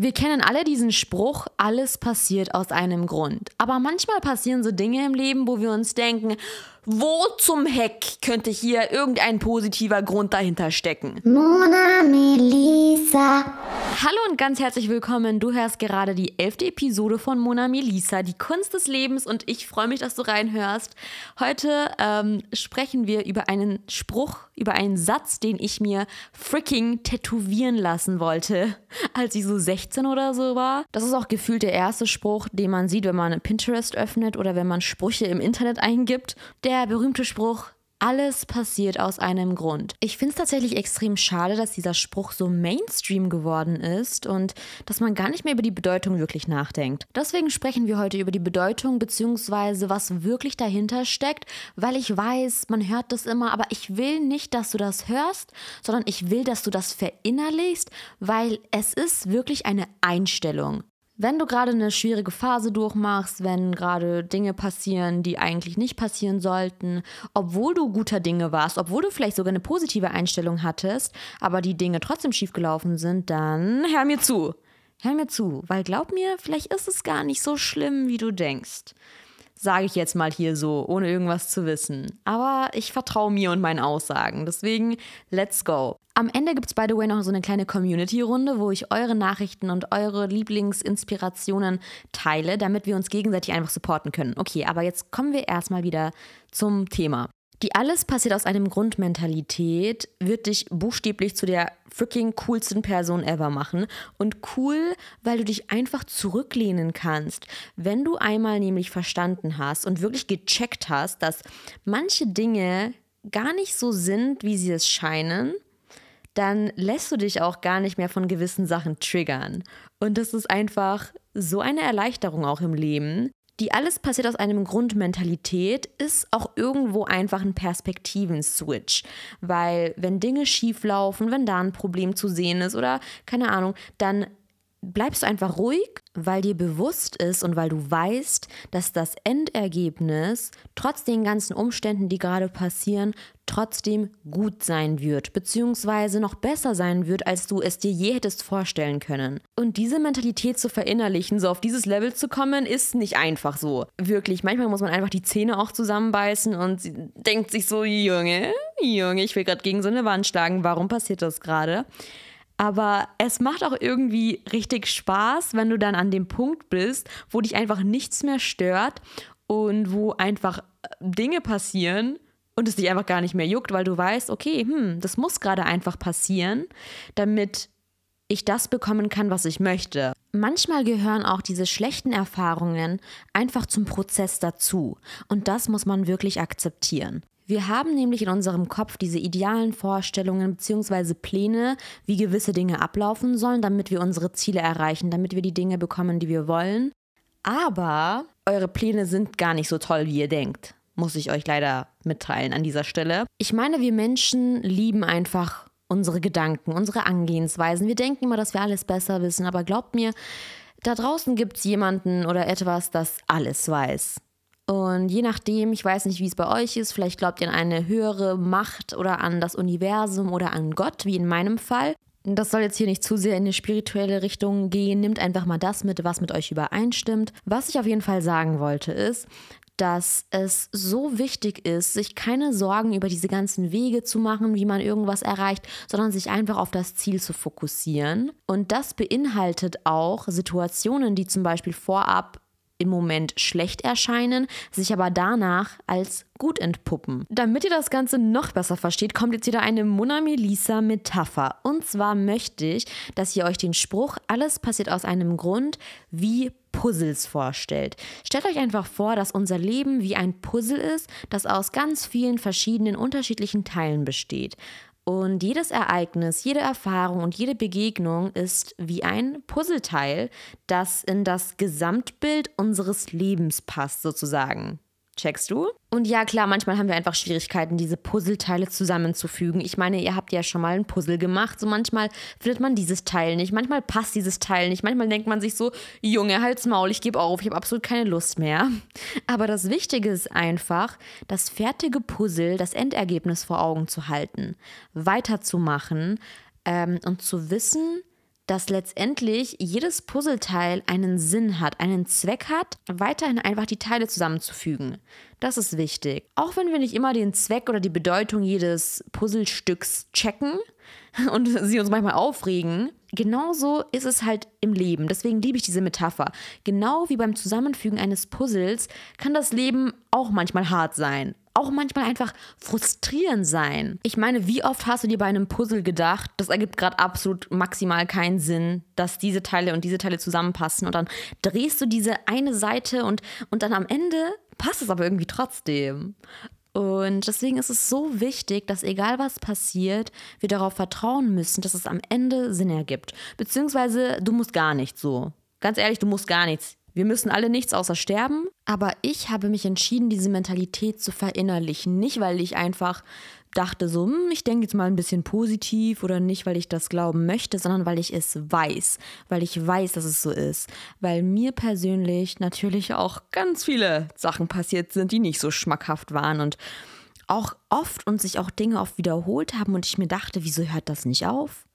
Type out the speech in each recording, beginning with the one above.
Wir kennen alle diesen Spruch, alles passiert aus einem Grund. Aber manchmal passieren so Dinge im Leben, wo wir uns denken, wo zum Heck könnte hier irgendein positiver Grund dahinter stecken? Mona Melissa. Hallo und ganz herzlich willkommen. Du hörst gerade die elfte Episode von Mona Melissa, die Kunst des Lebens und ich freue mich, dass du reinhörst. Heute ähm, sprechen wir über einen Spruch, über einen Satz, den ich mir freaking tätowieren lassen wollte, als ich so 16 oder so war. Das ist auch gefühlt der erste Spruch, den man sieht, wenn man Pinterest öffnet oder wenn man Sprüche im Internet eingibt. Der berühmte Spruch, alles passiert aus einem Grund. Ich finde es tatsächlich extrem schade, dass dieser Spruch so Mainstream geworden ist und dass man gar nicht mehr über die Bedeutung wirklich nachdenkt. Deswegen sprechen wir heute über die Bedeutung bzw. was wirklich dahinter steckt, weil ich weiß, man hört das immer, aber ich will nicht, dass du das hörst, sondern ich will, dass du das verinnerlichst, weil es ist wirklich eine Einstellung. Wenn du gerade eine schwierige Phase durchmachst, wenn gerade Dinge passieren, die eigentlich nicht passieren sollten, obwohl du guter Dinge warst, obwohl du vielleicht sogar eine positive Einstellung hattest, aber die Dinge trotzdem schiefgelaufen sind, dann hör mir zu. Hör mir zu, weil glaub mir, vielleicht ist es gar nicht so schlimm, wie du denkst. Sage ich jetzt mal hier so, ohne irgendwas zu wissen. Aber ich vertraue mir und meinen Aussagen. Deswegen, let's go. Am Ende gibt es, by the way, noch so eine kleine Community-Runde, wo ich eure Nachrichten und eure Lieblingsinspirationen teile, damit wir uns gegenseitig einfach supporten können. Okay, aber jetzt kommen wir erstmal wieder zum Thema. Die alles passiert aus einem Grundmentalität wird dich buchstäblich zu der freaking coolsten Person ever machen. Und cool, weil du dich einfach zurücklehnen kannst. Wenn du einmal nämlich verstanden hast und wirklich gecheckt hast, dass manche Dinge gar nicht so sind, wie sie es scheinen, dann lässt du dich auch gar nicht mehr von gewissen Sachen triggern. Und das ist einfach so eine Erleichterung auch im Leben, die alles passiert aus einem Grundmentalität, ist auch irgendwo einfach ein Perspektiven-Switch. Weil wenn Dinge schief laufen, wenn da ein Problem zu sehen ist oder keine Ahnung, dann bleibst du einfach ruhig, weil dir bewusst ist und weil du weißt, dass das Endergebnis trotz den ganzen Umständen, die gerade passieren, trotzdem gut sein wird, beziehungsweise noch besser sein wird, als du es dir je hättest vorstellen können. Und diese Mentalität zu verinnerlichen, so auf dieses Level zu kommen, ist nicht einfach so. Wirklich, manchmal muss man einfach die Zähne auch zusammenbeißen und denkt sich so, Junge, Junge, ich will gerade gegen so eine Wand schlagen, warum passiert das gerade? Aber es macht auch irgendwie richtig Spaß, wenn du dann an dem Punkt bist, wo dich einfach nichts mehr stört und wo einfach äh, Dinge passieren und es dich einfach gar nicht mehr juckt, weil du weißt, okay, hm, das muss gerade einfach passieren, damit ich das bekommen kann, was ich möchte. Manchmal gehören auch diese schlechten Erfahrungen einfach zum Prozess dazu und das muss man wirklich akzeptieren. Wir haben nämlich in unserem Kopf diese idealen Vorstellungen bzw. Pläne, wie gewisse Dinge ablaufen sollen, damit wir unsere Ziele erreichen, damit wir die Dinge bekommen, die wir wollen. Aber eure Pläne sind gar nicht so toll, wie ihr denkt, muss ich euch leider mitteilen an dieser Stelle. Ich meine, wir Menschen lieben einfach unsere Gedanken, unsere Angehensweisen. Wir denken immer, dass wir alles besser wissen, aber glaubt mir, da draußen gibt es jemanden oder etwas, das alles weiß. Und je nachdem, ich weiß nicht, wie es bei euch ist, vielleicht glaubt ihr an eine höhere Macht oder an das Universum oder an Gott, wie in meinem Fall. Das soll jetzt hier nicht zu sehr in eine spirituelle Richtung gehen. Nimmt einfach mal das mit, was mit euch übereinstimmt. Was ich auf jeden Fall sagen wollte, ist, dass es so wichtig ist, sich keine Sorgen über diese ganzen Wege zu machen, wie man irgendwas erreicht, sondern sich einfach auf das Ziel zu fokussieren. Und das beinhaltet auch Situationen, die zum Beispiel vorab im Moment schlecht erscheinen, sich aber danach als gut entpuppen. Damit ihr das Ganze noch besser versteht, kommt jetzt wieder eine Mona Melissa Metapher. Und zwar möchte ich, dass ihr euch den Spruch, alles passiert aus einem Grund, wie Puzzles vorstellt. Stellt euch einfach vor, dass unser Leben wie ein Puzzle ist, das aus ganz vielen verschiedenen unterschiedlichen Teilen besteht. Und jedes Ereignis, jede Erfahrung und jede Begegnung ist wie ein Puzzleteil, das in das Gesamtbild unseres Lebens passt, sozusagen. Checkst du? Und ja, klar, manchmal haben wir einfach Schwierigkeiten, diese Puzzleteile zusammenzufügen. Ich meine, ihr habt ja schon mal ein Puzzle gemacht. So manchmal findet man dieses Teil nicht, manchmal passt dieses Teil nicht. Manchmal denkt man sich so, Junge, halt's Maul, ich gebe auf, ich habe absolut keine Lust mehr. Aber das Wichtige ist einfach, das fertige Puzzle, das Endergebnis vor Augen zu halten, weiterzumachen ähm, und zu wissen, dass letztendlich jedes Puzzleteil einen Sinn hat, einen Zweck hat, weiterhin einfach die Teile zusammenzufügen. Das ist wichtig. Auch wenn wir nicht immer den Zweck oder die Bedeutung jedes Puzzlestücks checken und sie uns manchmal aufregen, genauso ist es halt im Leben. Deswegen liebe ich diese Metapher. Genau wie beim Zusammenfügen eines Puzzles kann das Leben auch manchmal hart sein auch manchmal einfach frustrierend sein. Ich meine, wie oft hast du dir bei einem Puzzle gedacht, das ergibt gerade absolut maximal keinen Sinn, dass diese Teile und diese Teile zusammenpassen und dann drehst du diese eine Seite und, und dann am Ende passt es aber irgendwie trotzdem. Und deswegen ist es so wichtig, dass egal was passiert, wir darauf vertrauen müssen, dass es am Ende Sinn ergibt. Beziehungsweise du musst gar nichts so. Ganz ehrlich, du musst gar nichts. Wir müssen alle nichts außer sterben. Aber ich habe mich entschieden, diese Mentalität zu verinnerlichen. Nicht, weil ich einfach dachte so, hm, ich denke jetzt mal ein bisschen positiv oder nicht, weil ich das glauben möchte, sondern weil ich es weiß, weil ich weiß, dass es so ist, weil mir persönlich natürlich auch ganz viele Sachen passiert sind, die nicht so schmackhaft waren und auch oft und sich auch Dinge oft wiederholt haben und ich mir dachte, wieso hört das nicht auf?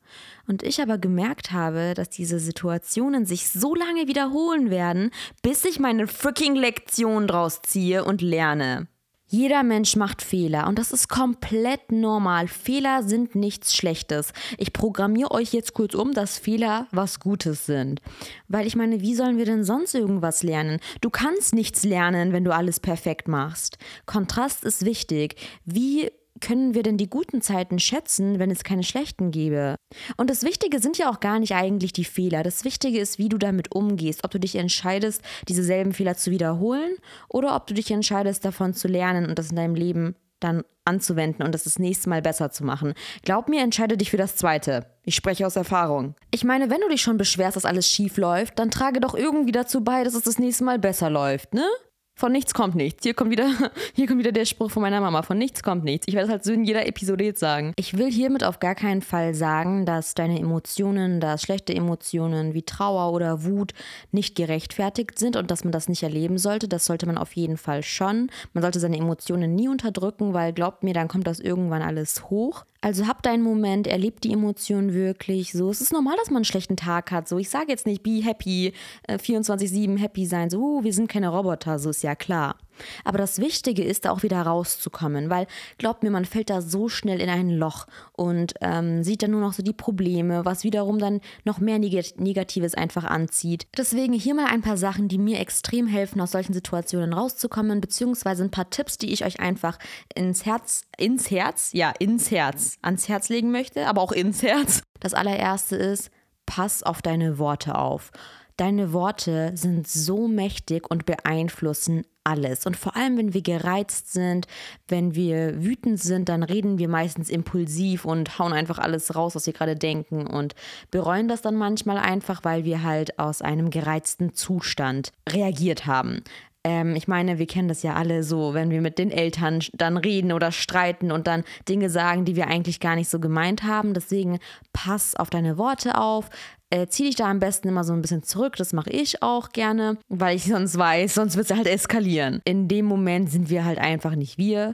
Und ich aber gemerkt habe, dass diese Situationen sich so lange wiederholen werden, bis ich meine freaking Lektion draus ziehe und lerne. Jeder Mensch macht Fehler und das ist komplett normal. Fehler sind nichts Schlechtes. Ich programmiere euch jetzt kurz um, dass Fehler was Gutes sind. Weil ich meine, wie sollen wir denn sonst irgendwas lernen? Du kannst nichts lernen, wenn du alles perfekt machst. Kontrast ist wichtig. Wie können wir denn die guten Zeiten schätzen, wenn es keine schlechten gäbe? Und das Wichtige sind ja auch gar nicht eigentlich die Fehler. Das Wichtige ist, wie du damit umgehst. Ob du dich entscheidest, diese selben Fehler zu wiederholen oder ob du dich entscheidest, davon zu lernen und das in deinem Leben dann anzuwenden und das das nächste Mal besser zu machen. Glaub mir, entscheide dich für das Zweite. Ich spreche aus Erfahrung. Ich meine, wenn du dich schon beschwerst, dass alles schief läuft, dann trage doch irgendwie dazu bei, dass es das nächste Mal besser läuft, ne? Von nichts kommt nichts. Hier kommt wieder, hier kommt wieder der Spruch von meiner Mama. Von nichts kommt nichts. Ich werde es halt so in jeder Episode jetzt sagen. Ich will hiermit auf gar keinen Fall sagen, dass deine Emotionen, dass schlechte Emotionen wie Trauer oder Wut nicht gerechtfertigt sind und dass man das nicht erleben sollte. Das sollte man auf jeden Fall schon. Man sollte seine Emotionen nie unterdrücken, weil glaubt mir, dann kommt das irgendwann alles hoch. Also hab deinen Moment, erleb die Emotionen wirklich. So, es ist normal, dass man einen schlechten Tag hat. So, ich sage jetzt nicht, be happy, äh, 24-7 happy sein. So, uh, wir sind keine Roboter, so ist ja klar. Aber das Wichtige ist, da auch wieder rauszukommen, weil glaubt mir, man fällt da so schnell in ein Loch und ähm, sieht dann nur noch so die Probleme, was wiederum dann noch mehr Negatives einfach anzieht. Deswegen hier mal ein paar Sachen, die mir extrem helfen, aus solchen Situationen rauszukommen, beziehungsweise ein paar Tipps, die ich euch einfach ins Herz, ins Herz, ja, ins Herz, ans Herz legen möchte, aber auch ins Herz. Das allererste ist, pass auf deine Worte auf. Deine Worte sind so mächtig und beeinflussen alles. Und vor allem, wenn wir gereizt sind, wenn wir wütend sind, dann reden wir meistens impulsiv und hauen einfach alles raus, was wir gerade denken und bereuen das dann manchmal einfach, weil wir halt aus einem gereizten Zustand reagiert haben. Ähm, ich meine, wir kennen das ja alle so, wenn wir mit den Eltern dann reden oder streiten und dann Dinge sagen, die wir eigentlich gar nicht so gemeint haben. Deswegen pass auf deine Worte auf, äh, zieh dich da am besten immer so ein bisschen zurück. Das mache ich auch gerne, weil ich sonst weiß, sonst wird es halt eskalieren. In dem Moment sind wir halt einfach nicht wir.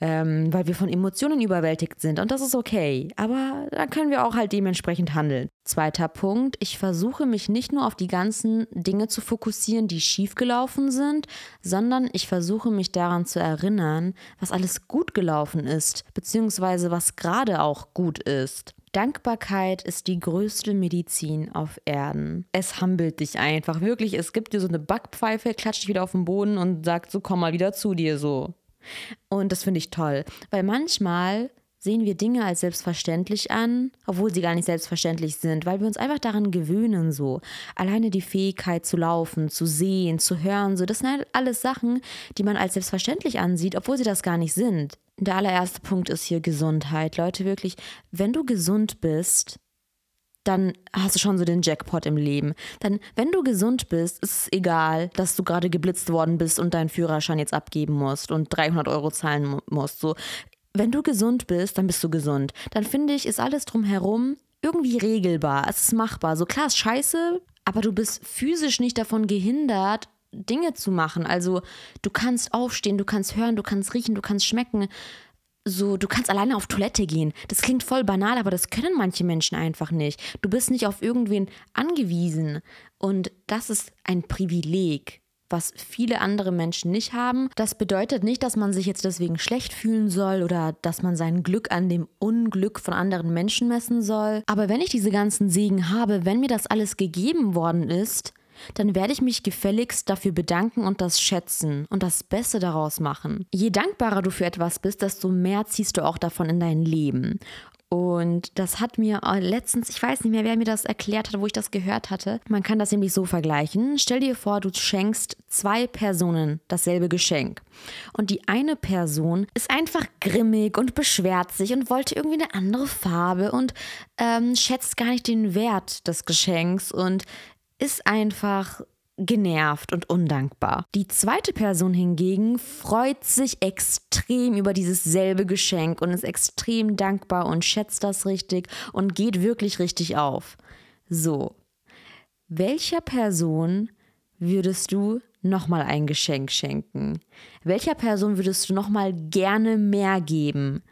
Ähm, weil wir von Emotionen überwältigt sind und das ist okay. Aber da können wir auch halt dementsprechend handeln. Zweiter Punkt, ich versuche mich nicht nur auf die ganzen Dinge zu fokussieren, die schiefgelaufen sind, sondern ich versuche mich daran zu erinnern, was alles gut gelaufen ist, beziehungsweise was gerade auch gut ist. Dankbarkeit ist die größte Medizin auf Erden. Es humbelt dich einfach. Wirklich, es gibt dir so eine Backpfeife, klatscht dich wieder auf den Boden und sagt so, komm mal wieder zu dir so. Und das finde ich toll, weil manchmal sehen wir Dinge als selbstverständlich an, obwohl sie gar nicht selbstverständlich sind, weil wir uns einfach daran gewöhnen so. Alleine die Fähigkeit zu laufen, zu sehen, zu hören, so das sind halt alles Sachen, die man als selbstverständlich ansieht, obwohl sie das gar nicht sind. Der allererste Punkt ist hier Gesundheit. Leute, wirklich, wenn du gesund bist, dann hast du schon so den Jackpot im Leben. Dann, wenn du gesund bist, ist es egal, dass du gerade geblitzt worden bist und deinen Führerschein jetzt abgeben musst und 300 Euro zahlen musst. So, wenn du gesund bist, dann bist du gesund. Dann finde ich, ist alles drumherum irgendwie regelbar. Es ist machbar. So klar ist scheiße, aber du bist physisch nicht davon gehindert, Dinge zu machen. Also du kannst aufstehen, du kannst hören, du kannst riechen, du kannst schmecken. so, du kannst alleine auf Toilette gehen. Das klingt voll banal, aber das können manche Menschen einfach nicht. Du bist nicht auf irgendwen angewiesen. Und das ist ein Privileg, was viele andere Menschen nicht haben. Das bedeutet nicht, dass man sich jetzt deswegen schlecht fühlen soll oder dass man sein Glück an dem Unglück von anderen Menschen messen soll. Aber wenn ich diese ganzen Segen habe, wenn mir das alles gegeben worden ist, dann werde ich mich gefälligst dafür bedanken und das schätzen und das Beste daraus machen. Je dankbarer du für etwas bist, desto mehr ziehst du auch davon in dein Leben. Und das hat mir äh, letztens, ich weiß nicht mehr, wer mir das erklärt hat, wo ich das gehört hatte. Man kann das nämlich so vergleichen. Stell dir vor, du schenkst zwei Personen dasselbe Geschenk. Und die eine Person ist einfach grimmig und beschwert sich und wollte irgendwie eine andere Farbe und ähm, schätzt gar nicht den Wert des Geschenks und ist einfach genervt und undankbar. Die zweite Person hingegen freut sich extrem über dieses selbe Geschenk und ist extrem dankbar und schätzt das richtig und geht wirklich richtig auf. So, welcher Person würdest du nochmal ein Geschenk schenken? Welcher Person würdest du nochmal gerne mehr geben?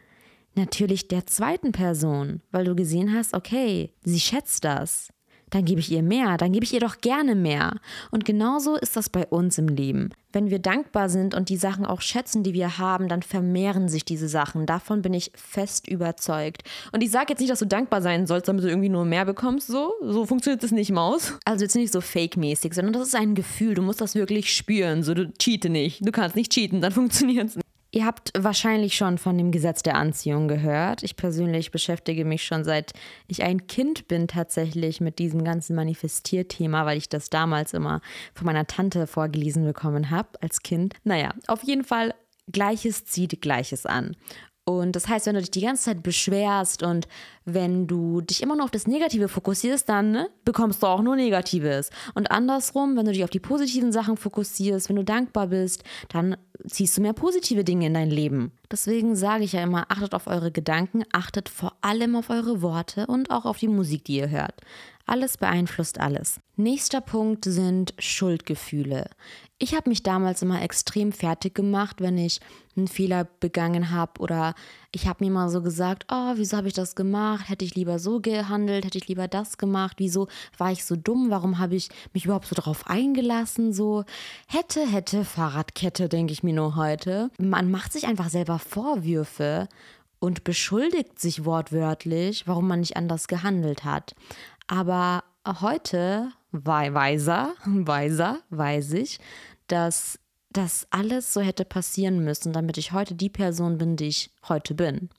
Natürlich der zweiten Person, weil du gesehen hast, okay, sie schätzt das dann gebe ich ihr mehr, dann gebe ich ihr doch gerne mehr. Und genauso ist das bei uns im Leben. Wenn wir dankbar sind und die Sachen auch schätzen, die wir haben, dann vermehren sich diese Sachen. Davon bin ich fest überzeugt. Und ich sage jetzt nicht, dass du dankbar sein sollst, damit du irgendwie nur mehr bekommst. So, so funktioniert das nicht, Maus. Also jetzt nicht so fake-mäßig, sondern das ist ein Gefühl. Du musst das wirklich spüren. So, du cheate nicht. Du kannst nicht cheaten, dann funktioniert es nicht. Ihr habt wahrscheinlich schon von dem Gesetz der Anziehung gehört. Ich persönlich beschäftige mich schon seit ich ein Kind bin tatsächlich mit diesem ganzen Manifestierthema, weil ich das damals immer von meiner Tante vorgelesen bekommen habe als Kind. Naja, auf jeden Fall Gleiches zieht Gleiches an. Und das heißt, wenn du dich die ganze Zeit beschwerst und wenn du dich immer nur auf das Negative fokussierst, dann ne, bekommst du auch nur Negatives. Und andersrum, wenn du dich auf die positiven Sachen fokussierst, wenn du dankbar bist, dann ziehst du mehr positive Dinge in dein Leben. Deswegen sage ich ja immer, achtet auf eure Gedanken, achtet vor allem auf eure Worte und auch auf die Musik, die ihr hört. Alles beeinflusst alles. Nächster Punkt sind Schuldgefühle. Ich habe mich damals immer extrem fertig gemacht, wenn ich einen Fehler begangen habe oder ich habe mir mal so gesagt, oh, wieso habe ich das gemacht? Hätte ich lieber so gehandelt? Hätte ich lieber das gemacht? Wieso war ich so dumm? Warum habe ich mich überhaupt so darauf eingelassen? So hätte, hätte, Fahrradkette, denke ich mir nur heute. Man macht sich einfach selber Vorwürfe und beschuldigt sich wortwörtlich, warum man nicht anders gehandelt hat. Aber heute, weiser, weiser, weiß ich, dass das alles so hätte passieren müssen, damit ich heute die Person bin, die ich heute bin.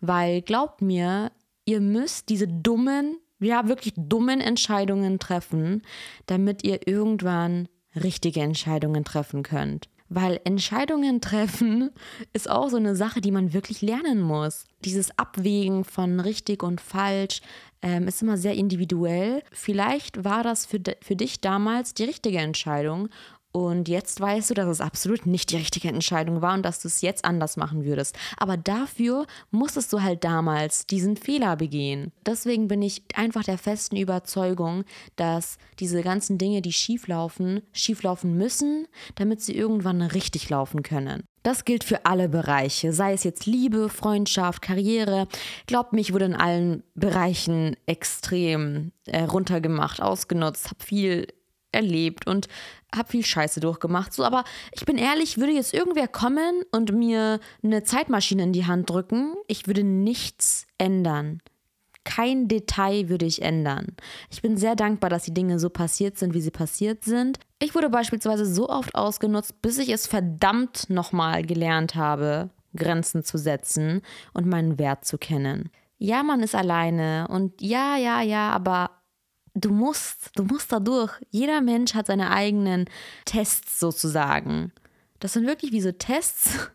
Weil glaubt mir, ihr müsst diese dummen, ja wirklich dummen Entscheidungen treffen, damit ihr irgendwann richtige Entscheidungen treffen könnt. Weil Entscheidungen treffen ist auch so eine Sache, die man wirklich lernen muss. Dieses Abwägen von richtig und falsch ähm, ist immer sehr individuell. Vielleicht war das für, für dich damals die richtige Entscheidung und jetzt weißt du, dass es absolut nicht die richtige Entscheidung war und dass du es jetzt anders machen würdest. Aber dafür musstest du halt damals diesen Fehler begehen. Deswegen bin ich einfach der festen Überzeugung, dass diese ganzen Dinge, die schieflaufen, schieflaufen müssen, damit sie irgendwann richtig laufen können. Das gilt für alle Bereiche, sei es jetzt Liebe, Freundschaft, Karriere. Glaubt mir, ich wurde in allen Bereichen extrem äh, runtergemacht, ausgenutzt, habe viel erlebt und habe viel Scheiße durchgemacht. So, aber ich bin ehrlich, würde jetzt irgendwer kommen und mir eine Zeitmaschine in die Hand drücken, ich würde nichts ändern. Kein Detail würde ich ändern. Ich bin sehr dankbar, dass die Dinge so passiert sind, wie sie passiert sind. Ich wurde beispielsweise so oft ausgenutzt, bis ich es verdammt nochmal gelernt habe, Grenzen zu setzen und meinen Wert zu kennen. Ja, man ist alleine und ja, ja, ja, aber du musst, du musst da durch. Jeder Mensch hat seine eigenen Tests sozusagen. Das sind wirklich wie so Tests.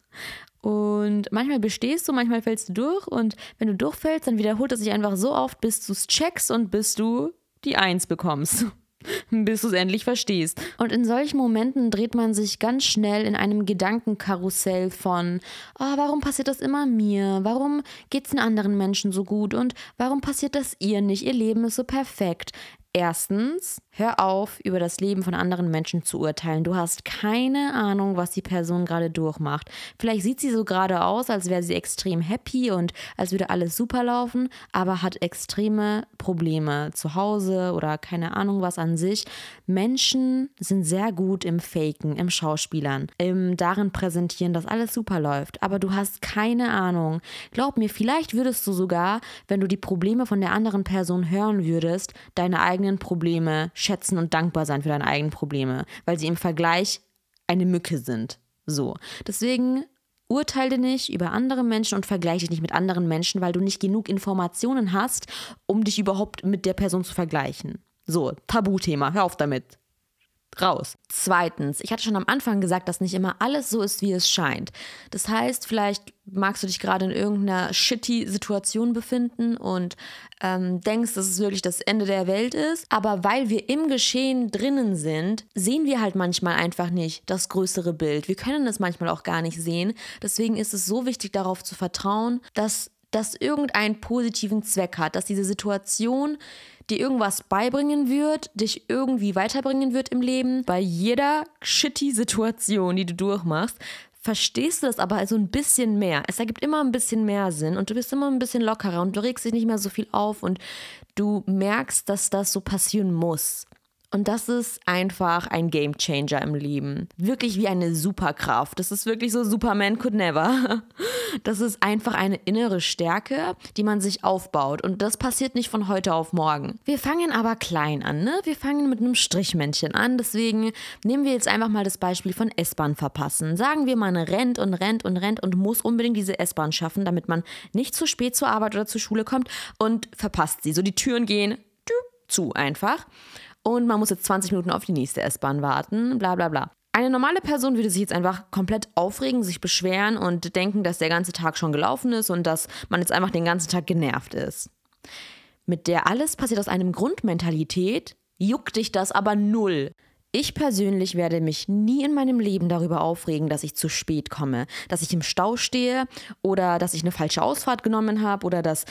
Und manchmal bestehst du, manchmal fällst du durch. Und wenn du durchfällst, dann wiederholt es sich einfach so oft, bis du es checkst und bis du die Eins bekommst. bis du es endlich verstehst. Und in solchen Momenten dreht man sich ganz schnell in einem Gedankenkarussell von, oh, warum passiert das immer mir? Warum geht es den anderen Menschen so gut? Und warum passiert das ihr nicht? Ihr Leben ist so perfekt. Erstens Hör auf, über das Leben von anderen Menschen zu urteilen. Du hast keine Ahnung, was die Person gerade durchmacht. Vielleicht sieht sie so gerade aus, als wäre sie extrem happy und als würde alles super laufen, aber hat extreme Probleme zu Hause oder keine Ahnung was an sich. Menschen sind sehr gut im Faken, im Schauspielern, im darin präsentieren, dass alles super läuft. Aber du hast keine Ahnung. Glaub mir, vielleicht würdest du sogar, wenn du die Probleme von der anderen Person hören würdest, deine eigenen Probleme schätzen und dankbar sein für deine eigenen Probleme, weil sie im Vergleich eine Mücke sind. So. Deswegen urteile nicht über andere Menschen und vergleiche dich nicht mit anderen Menschen, weil du nicht genug Informationen hast, um dich überhaupt mit der Person zu vergleichen. So, Tabuthema, hör auf damit raus. Zweitens, ich hatte schon am Anfang gesagt, dass nicht immer alles so ist, wie es scheint. Das heißt, vielleicht magst du dich gerade in irgendeiner shitty Situation befinden und ähm, denkst, dass es wirklich das Ende der Welt ist. Aber weil wir im Geschehen drinnen sind, sehen wir halt manchmal einfach nicht das größere Bild. Wir können es manchmal auch gar nicht sehen. Deswegen ist es so wichtig, darauf zu vertrauen, dass das irgendeinen positiven Zweck hat, dass diese Situation dir irgendwas beibringen wird, dich irgendwie weiterbringen wird im Leben. Bei jeder shitty Situation, die du durchmachst, verstehst du das aber also ein bisschen mehr. Es ergibt immer ein bisschen mehr Sinn und du bist immer ein bisschen lockerer und du regst dich nicht mehr so viel auf und du merkst, dass das so passieren muss. Und das ist einfach ein Game Changer im Leben. Wirklich wie eine Superkraft. Das ist wirklich so Superman could never. Das ist einfach eine innere Stärke, die man sich aufbaut. Und das passiert nicht von heute auf morgen. Wir fangen aber klein an, ne? Wir fangen mit einem Strichmännchen an. Deswegen nehmen wir jetzt einfach mal das Beispiel von S-Bahn verpassen. Sagen wir, man rennt und rennt und rennt und muss unbedingt diese S-Bahn schaffen, damit man nicht zu spät zur Arbeit oder zur Schule kommt und verpasst sie. So die Türen gehen zu einfach und man muss jetzt 20 Minuten auf die nächste S-Bahn warten, bla bla bla. Eine normale Person würde sich jetzt einfach komplett aufregen, sich beschweren und denken, dass der ganze Tag schon gelaufen ist und dass man jetzt einfach den ganzen Tag genervt ist. Mit der alles passiert aus einem Grundmentalität, juckt dich das aber null. Ich persönlich werde mich nie in meinem Leben darüber aufregen, dass ich zu spät komme, dass ich im Stau stehe oder dass ich eine falsche Ausfahrt genommen habe oder dass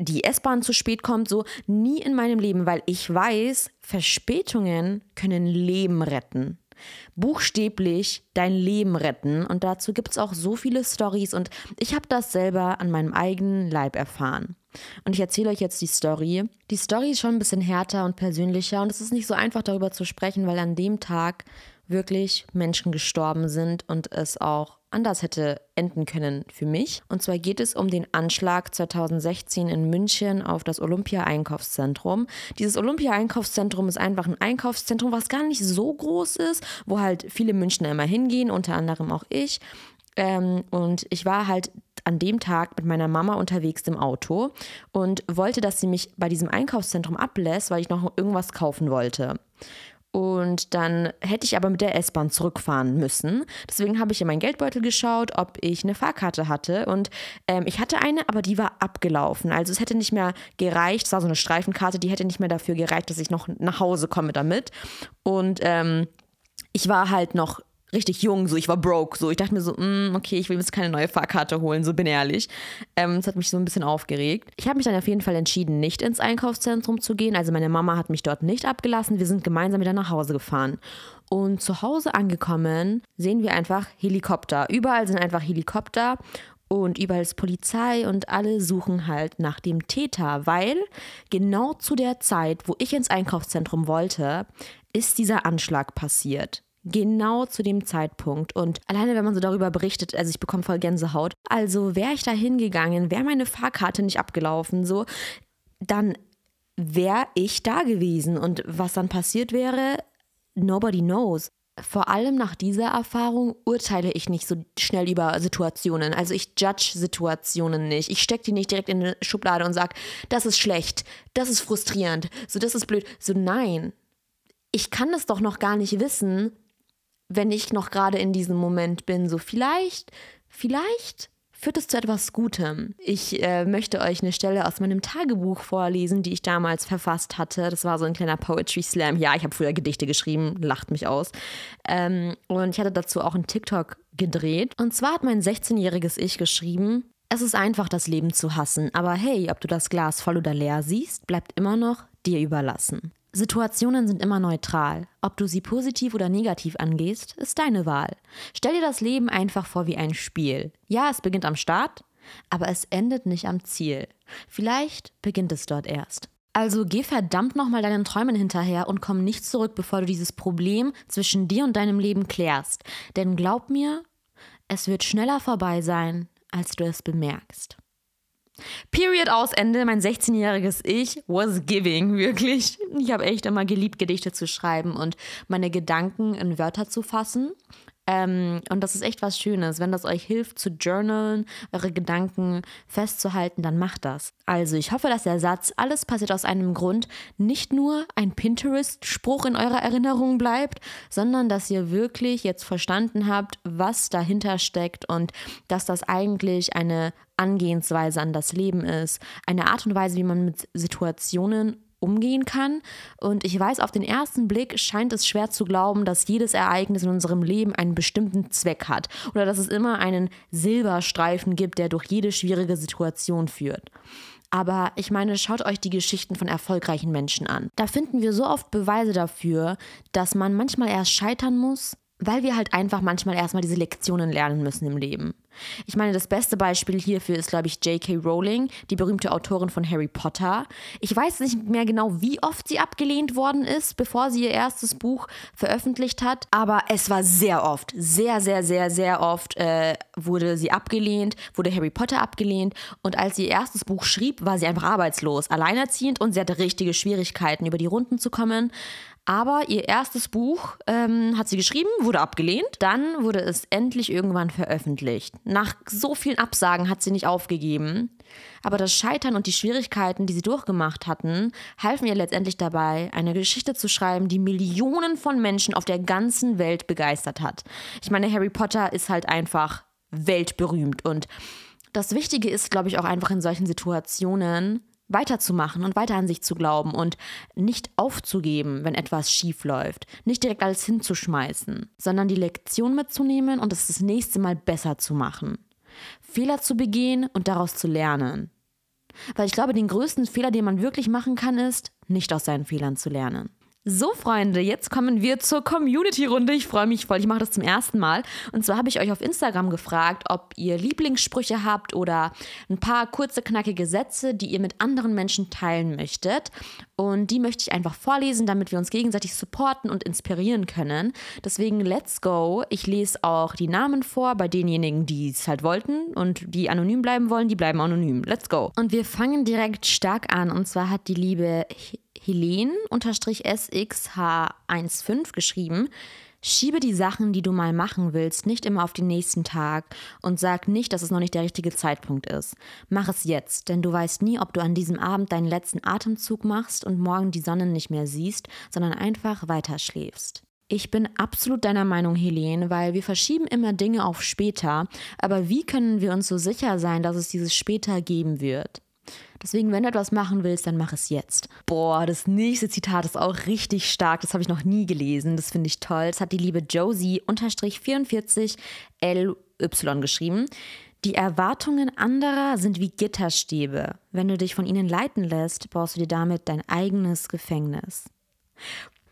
die S-Bahn zu spät kommt, so nie in meinem Leben, weil ich weiß, Verspätungen können Leben retten. Buchstäblich dein Leben retten. Und dazu gibt es auch so viele Stories und ich habe das selber an meinem eigenen Leib erfahren. Und ich erzähle euch jetzt die Story. Die Story ist schon ein bisschen härter und persönlicher und es ist nicht so einfach darüber zu sprechen, weil an dem Tag wirklich Menschen gestorben sind und es auch anders hätte enden können für mich. Und zwar geht es um den Anschlag 2016 in München auf das Olympia-Einkaufszentrum. Dieses Olympia-Einkaufszentrum ist einfach ein Einkaufszentrum, was gar nicht so groß ist, wo halt viele Münchner immer hingehen, unter anderem auch ich. Ähm, und ich war halt an dem Tag mit meiner Mama unterwegs im Auto und wollte, dass sie mich bei diesem Einkaufszentrum ablässt, weil ich noch irgendwas kaufen wollte. Und dann hätte ich aber mit der S-Bahn zurückfahren müssen. Deswegen habe ich in meinen Geldbeutel geschaut, ob ich eine Fahrkarte hatte. Und ähm, ich hatte eine, aber die war abgelaufen. Also es hätte nicht mehr gereicht. Es war so eine Streifenkarte, die hätte nicht mehr dafür gereicht, dass ich noch nach Hause komme damit. Und ähm, ich war halt noch richtig jung, so ich war broke, so ich dachte mir so, mm, okay, ich will jetzt keine neue Fahrkarte holen, so bin ehrlich. Ähm, das hat mich so ein bisschen aufgeregt. Ich habe mich dann auf jeden Fall entschieden, nicht ins Einkaufszentrum zu gehen. Also meine Mama hat mich dort nicht abgelassen. Wir sind gemeinsam wieder nach Hause gefahren. Und zu Hause angekommen, sehen wir einfach Helikopter. Überall sind einfach Helikopter und überall ist Polizei und alle suchen halt nach dem Täter, weil genau zu der Zeit, wo ich ins Einkaufszentrum wollte, ist dieser Anschlag passiert. Genau zu dem Zeitpunkt. Und alleine, wenn man so darüber berichtet, also ich bekomme voll Gänsehaut. Also wäre ich da hingegangen, wäre meine Fahrkarte nicht abgelaufen, so, dann wäre ich da gewesen. Und was dann passiert wäre, nobody knows. Vor allem nach dieser Erfahrung urteile ich nicht so schnell über Situationen. Also ich judge Situationen nicht. Ich stecke die nicht direkt in eine Schublade und sage, das ist schlecht, das ist frustrierend, so das ist blöd. So nein, ich kann es doch noch gar nicht wissen, wenn ich noch gerade in diesem Moment bin. So vielleicht, vielleicht führt es zu etwas Gutem. Ich äh, möchte euch eine Stelle aus meinem Tagebuch vorlesen, die ich damals verfasst hatte. Das war so ein kleiner Poetry Slam. Ja, ich habe früher Gedichte geschrieben, lacht mich aus. Ähm, und ich hatte dazu auch einen TikTok gedreht. Und zwar hat mein 16-jähriges Ich geschrieben, es ist einfach, das Leben zu hassen, aber hey, ob du das Glas voll oder leer siehst, bleibt immer noch dir überlassen. Situationen sind immer neutral. Ob du sie positiv oder negativ angehst, ist deine Wahl. Stell dir das Leben einfach vor wie ein Spiel. Ja, es beginnt am Start, aber es endet nicht am Ziel. Vielleicht beginnt es dort erst. Also geh verdammt nochmal deinen Träumen hinterher und komm nicht zurück, bevor du dieses Problem zwischen dir und deinem Leben klärst. Denn glaub mir, es wird schneller vorbei sein, als du es bemerkst. Period aus Ende. Mein 16-jähriges Ich was giving, wirklich. Ich habe echt immer geliebt, Gedichte zu schreiben und meine Gedanken in Wörter zu fassen. Ähm, und das ist echt was Schönes. Wenn das euch hilft zu journalen, eure Gedanken festzuhalten, dann macht das. Also ich hoffe, dass der Satz, alles passiert aus einem Grund, nicht nur ein Pinterest-Spruch in eurer Erinnerung bleibt, sondern dass ihr wirklich jetzt verstanden habt, was dahinter steckt und dass das eigentlich eine Angehensweise an das Leben ist, eine Art und Weise, wie man mit Situationen umgehen kann. Und ich weiß, auf den ersten Blick scheint es schwer zu glauben, dass jedes Ereignis in unserem Leben einen bestimmten Zweck hat oder dass es immer einen Silberstreifen gibt, der durch jede schwierige Situation führt. Aber ich meine, schaut euch die Geschichten von erfolgreichen Menschen an. Da finden wir so oft Beweise dafür, dass man manchmal erst scheitern muss, weil wir halt einfach manchmal erstmal diese Lektionen lernen müssen im Leben. Ich meine, das beste Beispiel hierfür ist, glaube ich, J.K. Rowling, die berühmte Autorin von Harry Potter. Ich weiß nicht mehr genau, wie oft sie abgelehnt worden ist, bevor sie ihr erstes Buch veröffentlicht hat, aber es war sehr oft, sehr, sehr, sehr, sehr oft äh, wurde sie abgelehnt, wurde Harry Potter abgelehnt und als sie ihr erstes Buch schrieb, war sie einfach arbeitslos, alleinerziehend und sie hatte richtige Schwierigkeiten, über die Runden zu kommen. Aber ihr erstes Buch ähm, hat sie geschrieben, wurde abgelehnt. Dann wurde es endlich irgendwann veröffentlicht. Nach so vielen Absagen hat sie nicht aufgegeben. Aber das Scheitern und die Schwierigkeiten, die sie durchgemacht hatten, halfen ihr letztendlich dabei, eine Geschichte zu schreiben, die Millionen von Menschen auf der ganzen Welt begeistert hat. Ich meine, Harry Potter ist halt einfach weltberühmt. Und das Wichtige ist, glaube ich, auch einfach in solchen Situationen, weiterzumachen und weiter an sich zu glauben und nicht aufzugeben, wenn etwas schief läuft, nicht direkt alles hinzuschmeißen, sondern die Lektion mitzunehmen und es das nächste Mal besser zu machen. Fehler zu begehen und daraus zu lernen. Weil ich glaube, den größten Fehler, den man wirklich machen kann, ist, nicht aus seinen Fehlern zu lernen. So, Freunde, jetzt kommen wir zur Community-Runde. Ich freue mich voll, ich mache das zum ersten Mal. Und zwar habe ich euch auf Instagram gefragt, ob ihr Lieblingssprüche habt oder ein paar kurze, knackige Sätze, die ihr mit anderen Menschen teilen möchtet. Und die möchte ich einfach vorlesen, damit wir uns gegenseitig supporten und inspirieren können. Deswegen, let's go. Ich lese auch die Namen vor bei denjenigen, die es halt wollten und die anonym bleiben wollen, die bleiben anonym. Let's go. Und wir fangen direkt stark an. Und zwar hat die liebe Helen-SXH15 geschrieben, Schiebe die Sachen, die du mal machen willst, nicht immer auf den nächsten Tag und sag nicht, dass es noch nicht der richtige Zeitpunkt ist. Mach es jetzt, denn du weißt nie, ob du an diesem Abend deinen letzten Atemzug machst und morgen die Sonne nicht mehr siehst, sondern einfach weiter schläfst. Ich bin absolut deiner Meinung, Helene, weil wir verschieben immer Dinge auf später, aber wie können wir uns so sicher sein, dass es dieses später geben wird? Deswegen, wenn du etwas machen willst, dann mach es jetzt. Boah, das nächste Zitat ist auch richtig stark. Das habe ich noch nie gelesen. Das finde ich toll. Das hat die liebe Josie-44 LY geschrieben. Die Erwartungen anderer sind wie Gitterstäbe. Wenn du dich von ihnen leiten lässt, baust du dir damit dein eigenes Gefängnis.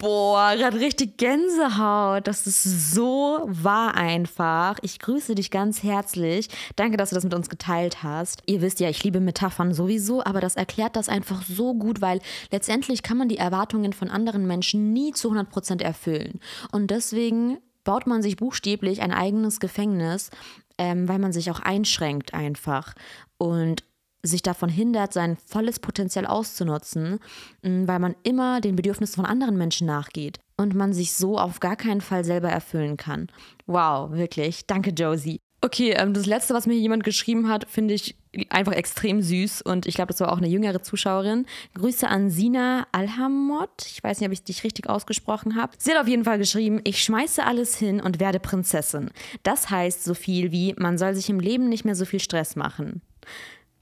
Boah, gerade richtig Gänsehaut. Das ist so wahr einfach. Ich grüße dich ganz herzlich. Danke, dass du das mit uns geteilt hast. Ihr wisst ja, ich liebe Metaphern sowieso, aber das erklärt das einfach so gut, weil letztendlich kann man die Erwartungen von anderen Menschen nie zu 100 Prozent erfüllen. Und deswegen baut man sich buchstäblich ein eigenes Gefängnis, ähm, weil man sich auch einschränkt einfach. Und sich davon hindert, sein volles Potenzial auszunutzen, mm, weil man immer den Bedürfnissen von anderen Menschen nachgeht und man sich so auf gar keinen Fall selber erfüllen kann. Wow, wirklich. Danke, Josie. Okay, ähm, das letzte, was mir jemand geschrieben hat, finde ich einfach extrem süß und ich glaube, das war auch eine jüngere Zuschauerin. Grüße an Sina Alhamot. Ich weiß nicht, ob ich dich richtig ausgesprochen habe. Sie hat auf jeden Fall geschrieben, ich schmeiße alles hin und werde Prinzessin. Das heißt so viel wie, man soll sich im Leben nicht mehr so viel Stress machen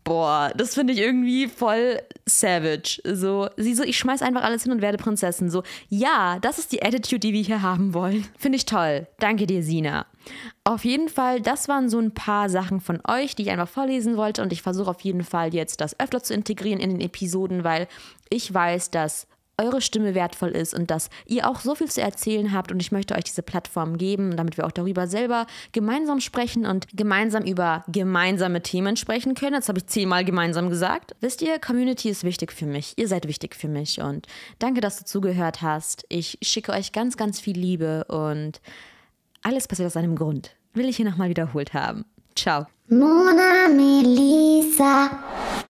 boah, das finde ich irgendwie voll savage. So, sie so, ich schmeiß einfach alles hin und werde Prinzessin. So, ja, das ist die Attitude, die wir hier haben wollen. Finde ich toll. Danke dir, Sina. Auf jeden Fall, das waren so ein paar Sachen von euch, die ich einfach vorlesen wollte und ich versuche auf jeden Fall jetzt das öfter zu integrieren in den Episoden, weil ich weiß, dass eure Stimme wertvoll ist und dass ihr auch so viel zu erzählen habt und ich möchte euch diese Plattform geben, damit wir auch darüber selber gemeinsam sprechen und gemeinsam über gemeinsame Themen sprechen können. Jetzt habe ich zehnmal gemeinsam gesagt. Wisst ihr, Community ist wichtig für mich. Ihr seid wichtig für mich und danke, dass du zugehört hast. Ich schicke euch ganz, ganz viel Liebe und alles passiert aus einem Grund. Will ich hier nochmal wiederholt haben. Ciao. Mona Melissa.